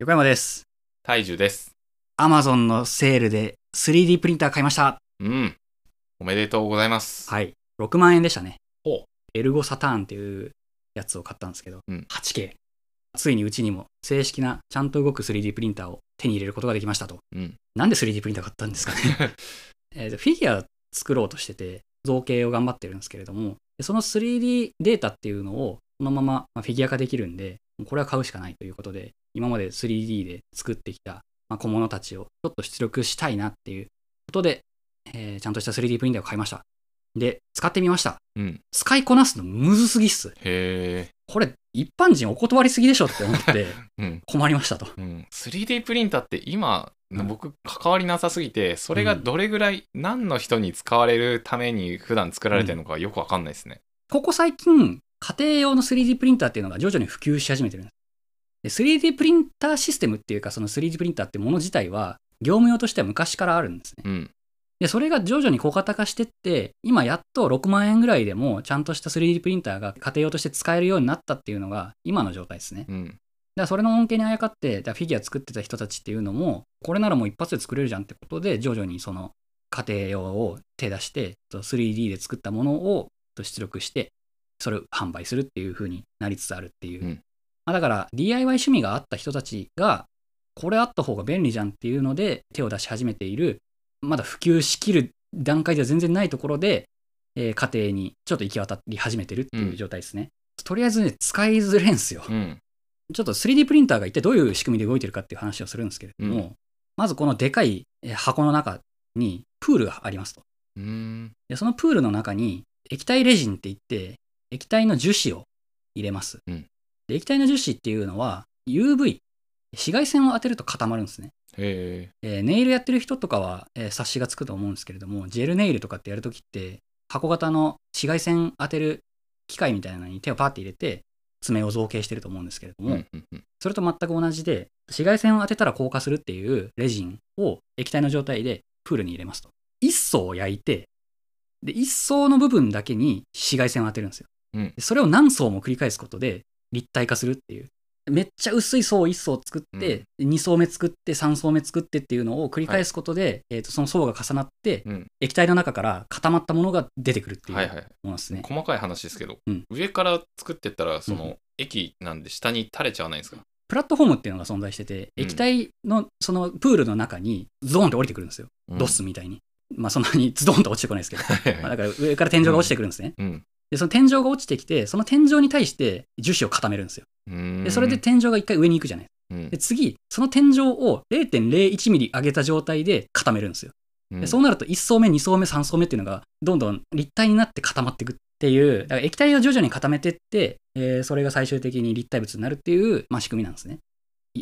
横山です。大樹です。Amazon のセールで 3D プリンター買いました。うん。おめでとうございます。はい。6万円でしたね。ほうエルゴサターンっていうやつを買ったんですけど、うん 8K。ついにうちにも正式なちゃんと動く 3D プリンターを手に入れることができましたと。うん。なんで 3D プリンター買ったんですかね。えフィギュア作ろうとしてて、造形を頑張ってるんですけれども、でその 3D データっていうのをそのまままあフィギュア化できるんで、これは買うしかないということで、今まで 3D で作ってきたまあ小物たちをちょっと出力したいなっていうことで、えーちゃんとした 3D プリンターを買いました。で、使ってみました。うん。使いこなすのむずすぎっす。へえ。これ一般人お断りすぎでしょって思って うん。困りましたと。うん。3D プリンターって今、うん僕関わりなさすぎて、それがどれぐらい、何の人に使われるために普段作られてるのかよくわかんないですね。ここ最近、家庭用の 3D プリンターっていうのが徐々に普及し始めてるんです。で 3D プリンターシステムっていうか、その 3D プリンターってもの自体は、業務用としては昔からあるんですね。うん。で、それが徐々に小型化してって、今やっと6万円ぐらいでも、ちゃんとした 3D プリンターが家庭用として使えるようになったっていうのが、今の状態ですね。うん。だからそれの恩恵にあやかって、だフィギュア作ってた人たちっていうのも、これならもう一発で作れるじゃんってことで、徐々にその家庭用を手出して、そう 3D で作ったものを出力して、それを販売するっていう風になりつつあるっていう。うんまあ、だから DIY 趣味があった人たちが、これあった方が便利じゃんっていうので手を出し始めている、まだ普及しきる段階では全然ないところで、えー家庭にちょっと行き渡り始めてるっていう状態ですね。とりあえずね、使いづれんすよ。うん。ちょっと 3D プリンターが一体どういう仕組みで動いてるかっていう話をするんですけれども、うんまずこのでかいえー箱の中にプールがありますと。うーん。でそのプールの中に液体レジンって言って、液体の樹脂を入れます。う液体の樹脂っていうのは UV、紫外線を当てると固まるんですね。へえ。えーネイルやってる人とかは、えー察しがつくと思うんですけれども、ジェルネイルとかってやるときって、箱型の紫外線当てる機械みたいなのに手をパーって入れて、爪を造形してると思うんですけれども、それと全く同じで、紫外線を当てたら硬化するっていうレジンを液体の状態でプールに入れますと。一層を焼いて、で、一層の部分だけに紫外線を当てるんですよ。うんでそれを何層も繰り返すことで立体化するっていう。めっちゃ薄い層を1層作って、2層目作って、3層目作ってっていうのを繰り返すことで、えー、とその層が重なって、うん。液体の中から固まったものが出てくるっていうはいはい。ものですね。細かい話ですけど、うん上から作ってったら、そうんの、液なんで下に垂れちゃわないんですか？プラットフォームっていうのが存在してて、うん液体のそのプールの中にゾーンって降りてくるんですよ。うんドスみたいに。まあそんなにズドンと落ちてこないですけど、だから上から天井が落ちてくるんですね。うん。で、その天井が落ちてきて、その天井に対して樹脂を固めるんですよ。で、それで、天井が一回上に行くじゃない。うんで、次、その天井を0.01ミリ上げた状態で固めるんですよ。うんでそうなると1層目、2層目、3層目っていうのがどんどん立体になって固まっていくっていう、だから液体を徐々に固めていって、えーそれが最終的に立体物になるっていう、まあ、仕組みなんですね。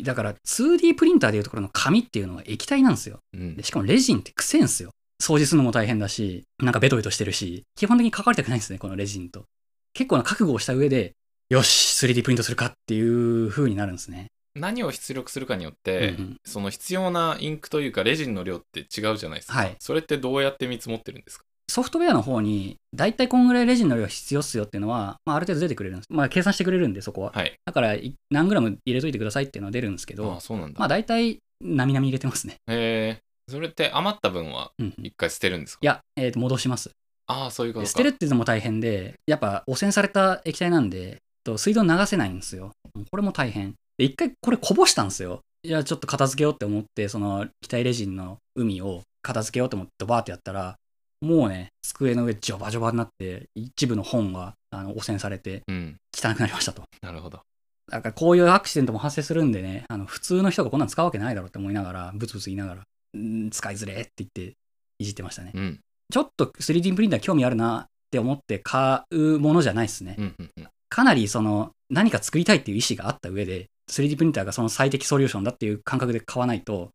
だから 2D プリンターでいうところの紙っていうのは液体なんですよ。うんでしかもレジンって癖んすよ。掃除するのも大変だし、なんかベトベトしてるし、基本的に関わりたくないんですね、このレジンと。結構な覚悟をした上で、よし、3D プリントするかっていう風になるんですね。何を出力するかによって、うんうんその必要なインクというかレジンの量って違うじゃないですか、はいそれってどうやって見積もってるんですか？ソフトウェアの方に、だいたいこんぐらいレジンの量が必要っすよっていうのは、まあ、ある程度出てくれるんです。まあ、計算してくれるんで、そこは。はいだから、い何グラム入れといてくださいっていうのは出るんですけあどあ、そうなんだ、まあ、だいたい、なみなみ入れてますね。へえそれって余った分はうんうんい一回捨てるんですか？や、えーと戻します。ああそういうことかで捨てるっていうのも大変で、やっぱ汚染された液体なんで、と水道流せないんですよ。これも大変。で、一回これこぼしたんですよ。いや、ちょっと片付けようって思って、その気体レジンの海を片付けようと思ってバーってやったら、もうね、机の上ジョバジョバになって、一部の本はあの汚染されてうん汚くなりましたと。なるほどだからこういうアクシデントも発生するんでね、あの普通の人がこんなん使うわけないだろうって思いながら、ブツブツ言いながら、うん使いづれって言っていじってましたね。うん。ちょっと 3D プリンター興味あるなって思って買うものじゃないですね。うんうんうん。かなりその何か作りたいっていう意思があった上で 3D プリンターがその最適ソリューションだっていう感覚で買わないと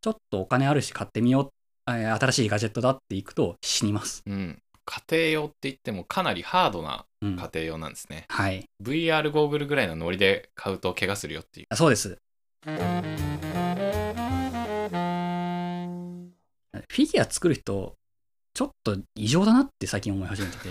ちょっとお金あるし買ってみようえー新しいガジェットだっていくと死にます、うん。家庭用って言ってもかなりハードなうん。家庭用なんですね、はい。VR ゴーグルぐらいのノリで買うと怪我するよっていう。あそうですフィギュア作る人ちょっと異常だなって最近思い始めてて。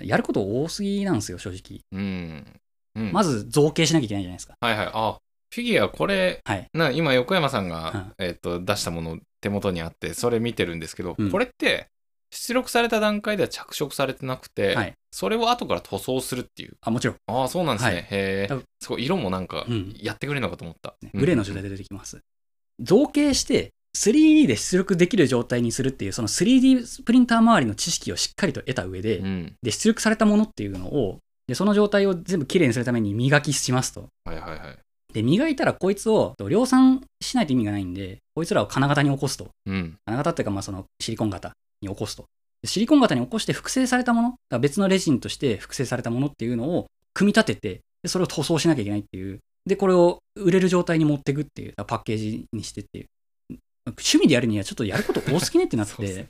やること多すぎなんですよ正直。うん、うん、まず造形しなきゃいけないじゃないですか。はいはい。あフィギュアこれ、はい。な今横山さんが、うんえっと出したもの手元にあってそれ見てるんですけど、うん。これって出力された段階では着色されてなくて、はい。それを後から塗装するっていう。あ、もちろん。ああそうなんですね、はい。へすごい色もなんかうん。やってくれるのかと思った、ね。うんグレーの状態で出てきます。造形して 3D で出力できる状態にするっていう、その 3D プリンター周りの知識をしっかりと得た上で、うんで出力されたものっていうのを、でその状態を全部きれいにするために磨きしますと。はいはいはいで、磨いたらこいつを量産しないと意味がないんで、こいつらを金型に起こすと。うん金型っていうか、まあそのシリコン型に起こすと。でシリコン型に起こして複製されたもの、別のレジンとして複製されたものっていうのを組み立てて、でそれを塗装しなきゃいけないっていう。で、これを売れる状態に持っていくっていう、パッケージにしてっていう。趣味でやるにはちょっとやること多すぎねってなってね、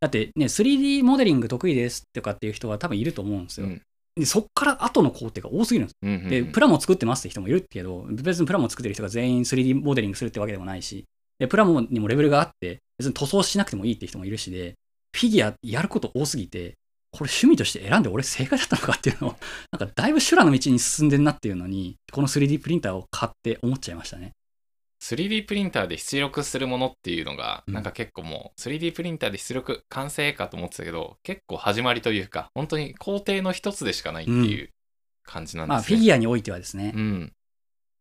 だってね、3D モデリング得意ですとかっていう人は多分いると思うんですよ。うんでそっから後の工程が多すぎるんです。うんうんうんで、プラモ作ってますって人もいるけど、別にプラモ作ってる人が全員 3D モデリングするってわけでもないし、で、プラモにもレベルがあって、別に塗装しなくてもいいって人もいるしで、フィギュアやること多すぎて、これ趣味として選んで俺正解だったのかっていうのを、なんかだいぶ修羅の道に進んでんなっていうのに、この 3D プリンターを買って思っちゃいましたね。3D プリンターで出力するものっていうのが、うん。なんか結構もう 3D プリンターで出力完成かと思ってたけど結構始まりというか本当に工程の一つでしかないっていう感じなんまあ、ですね。フィギュアにおいてはですね、うん。え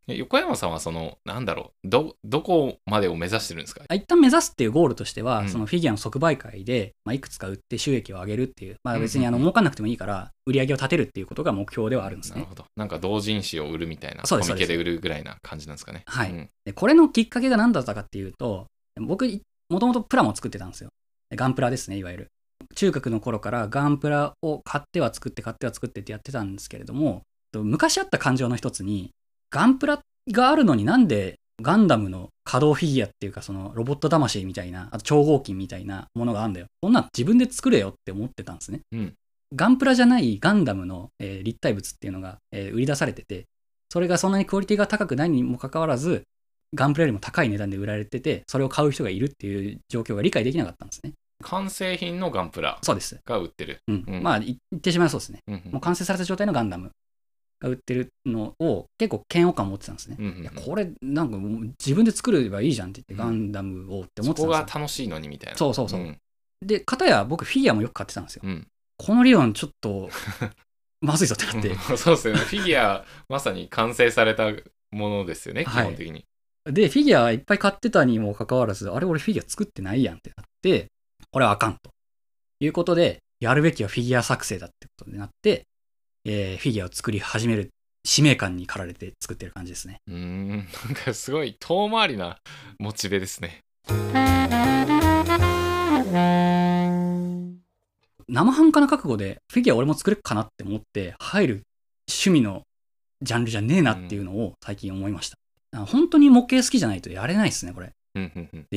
横山さんはそのなんだろうどどこまでを目指してるんですか？一旦目指すっていうゴールとしては、うんそのフィギュアの即売会で、まあ、いくつか売って収益を上げるっていう、まあ、別にあの儲かんなくてもいいから、売り上げを立てるっていうことが目標ではあるんですねなる。ほどなんか同人誌を売るみたいなコミケで売るぐらいな感じなんですかね？はいうんでこれのきっかけが何だったかっていうと、僕、もともとプラモ作ってたんですよ。ガンプラですね、いわゆる。中学の頃からガンプラを買っては作って、買っては作ってってやってたんですけれども、昔あった感情の一つに、ガンプラがあるのになんでガンダムの稼働フィギュアっていうか、そのロボット魂みたいな、あと超合金みたいなものがあるんだよ。こんなん自分で作れよって思ってたんですね。うんガンプラじゃないガンダムの、えー立体物っていうのが、えー売り出されてて、それがそんなにクオリティが高くないにもかかわらず、ガンプラよりも高い値段で売られてて、それを買う人がいるっていう状況が理解できなかったんですね。完成品のガンプラそうです。が売ってる。うん。うんまあ、い言ってしまえばそうですね。うんうんもう完成された状態のガンダムが売ってるのを結構嫌悪感を持ってたんですね。うんうんうんいや、これなんかもう自分で作ればいいじゃんって言って、うんガンダムをって思そこってたんですよ。が楽しいのにみたいな。そうそうそう。んで、片や僕フィギュアもよく買ってたんですよ。うんこの理論ちょっと まずいぞってなって。うんそうですよね。フィギュア、まさに完成されたものですよね、基はい本的に。で、フィギュアいっぱい買ってたにもかかわらず、あれ俺フィギュア作ってないやんってなって、これはあかんと。いうことで、やるべきはフィギュア作成だってことになって、えーフィギュアを作り始める使命感に駆られて作ってる感じですね。うーん、なんかすごい遠回りなモチベですね。生半可な覚悟でフィギュア俺も作れるかなって思って入る趣味のジャンルじゃねえなっていうのを最近思いました。あ本当に模型好きじゃないとやれないですね、これ。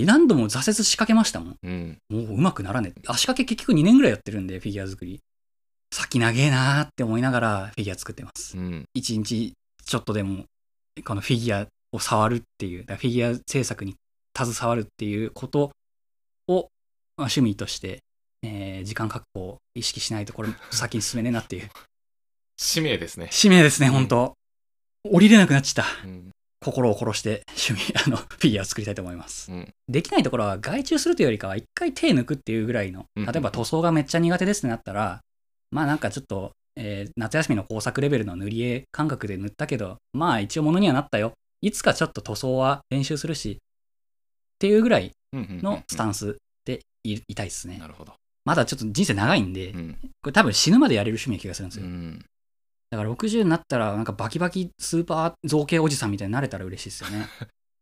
何度も挫折しかけましたもん。うん。もううまくならねえ。足掛け結局2年ぐらいやってるんで、フィギュア作り。先長えなーって思いながらフィギュア作ってます。うん。1日ちょっとでも、このフィギュアを触るっていう、フィギュア制作に携わるっていうことを、まあ趣味として、えー時間確保を意識しないとこれ先に進めねえなっていう。使命ですね。使命ですね、本当降りれなくなっちゃった。うん。心を殺して趣味、あの、フィギュアを作りたいと思います。うんできないところは外注するというよりかは一回手抜くっていうぐらいの、うん例えば塗装がめっちゃ苦手ですってなったら、まあなんかちょっと、えー夏休みの工作レベルの塗り絵感覚で塗ったけど、まあ一応ものにはなったよ。いつかちょっと塗装は練習するし、っていうぐらいのスタンンスでいいたいですね。なるほど。まだちょっと人生長いんで、うん。これ多分死ぬまでやれる趣味な気がするんですよ。うん。だから60になったらなんかバキバキスーパー造形おじさんみたいになれたら嬉しいですよね。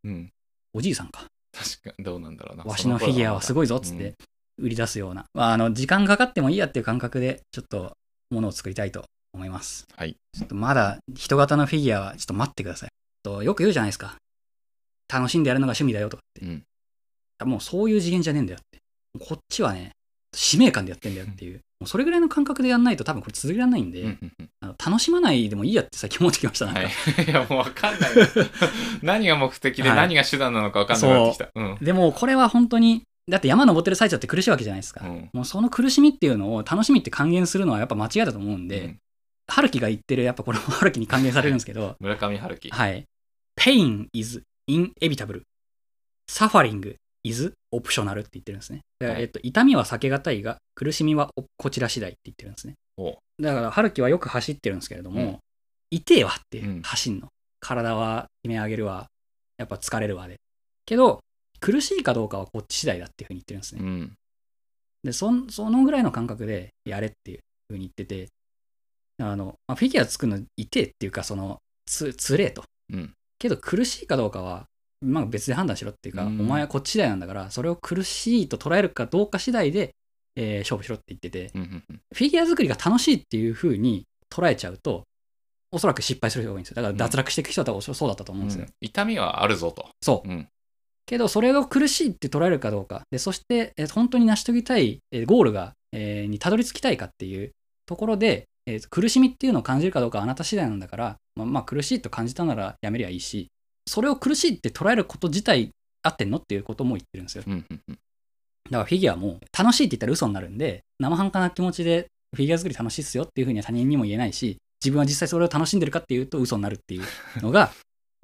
うん。おじいさんか。確かに、どうなんだろうな。わしのフィギュアはすごいぞっつって売り出すような、まあ、あの時間かかってもいいやっていう感覚でちょっとものを作りたいと思います。はい。ちょっとまだ人型のフィギュアはちょっと待ってください。とよく言うじゃないですか。楽しんでやるのが趣味だよとかって。うん。もうそういう次元じゃねえんだよって。こっちはね、使命感でやってんだよっていう。もうそれぐらいの感覚でやんないと多分これ続けられないんで、うんうんうんあの楽しまないでもいいやって最近思ってきました。なんかはい。いや、もうわかんないな。何が目的ではい何が手段なのかわかんなくなってきた。うん。でもこれは本当に、だって山登ってる最中って苦しいわけじゃないですか。うんもうその苦しみっていうのを楽しみって還元するのはやっぱ間違いだと思うんで、うん春樹が言ってる、やっぱこれも春樹に還元されるんですけど、村上春樹。はい。pain is inevitable, suffering is optional って言ってるんですね。だから、はいえっと、痛みは避けがたいが、苦しみはおこちら次第って言ってるんですね。おだから、春樹はよく走ってるんですけれども、うん痛えわってうん走んの。体は決め上げるわ、やっぱ疲れるわで。けど、苦しいかどうかはこっち次第だっていうふうに言ってるんですね。うん。でそん、そのぐらいの感覚でやれっていうふうに言ってて、あの、まあ、フィギュア作るの痛えっていうか、その、つ、つれえと。うん。けど苦しいかどうかは、まあ別で判断しろっていうか、うんお前はこっち次第なんだから、それを苦しいと捉えるかどうか次第で、えー勝負しろって言ってて、うんうんうん。フィギュア作りが楽しいっていうふうに捉えちゃうと、おそらく失敗する人が多いんですよ。だから脱落していく人は多分そうだったと思うんですよ。うん痛みはあるぞと。そう。うん。けど、それを苦しいって捉えるかどうか。で、そして、えー本当に成し遂げたい、えーゴールが、えーにたどり着きたいかっていうところで、えー苦しみっていうのを感じるかどうかはあなた次第なんだから、まあ、まあ苦しいと感じたならやめりゃいいし、それを苦しいって捉えること自体合ってんのっていうことも言ってるんですよ。だからフィギュアも楽しいって言ったら嘘になるんで、生半可な気持ちでフィギュア作り楽しいっすよっていうふうには他人にも言えないし、自分は実際それを楽しんでるかっていうと嘘になるっていうのが、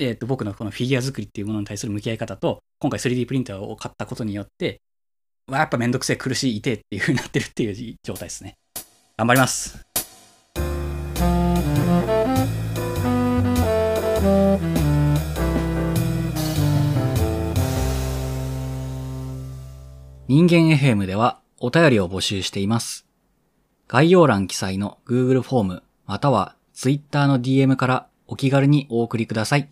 えーと僕のこのフィギュア作りっていうものに対する向き合い方と、今回 3D プリンターを買ったことによって、わやっぱめんどくせえ苦しい痛えっていうふうになってるっていう状態ですね。頑張ります。人間 FM ではお便りを募集しています。概要欄記載の Google フォームまたは Twitter の DM からお気軽にお送りください。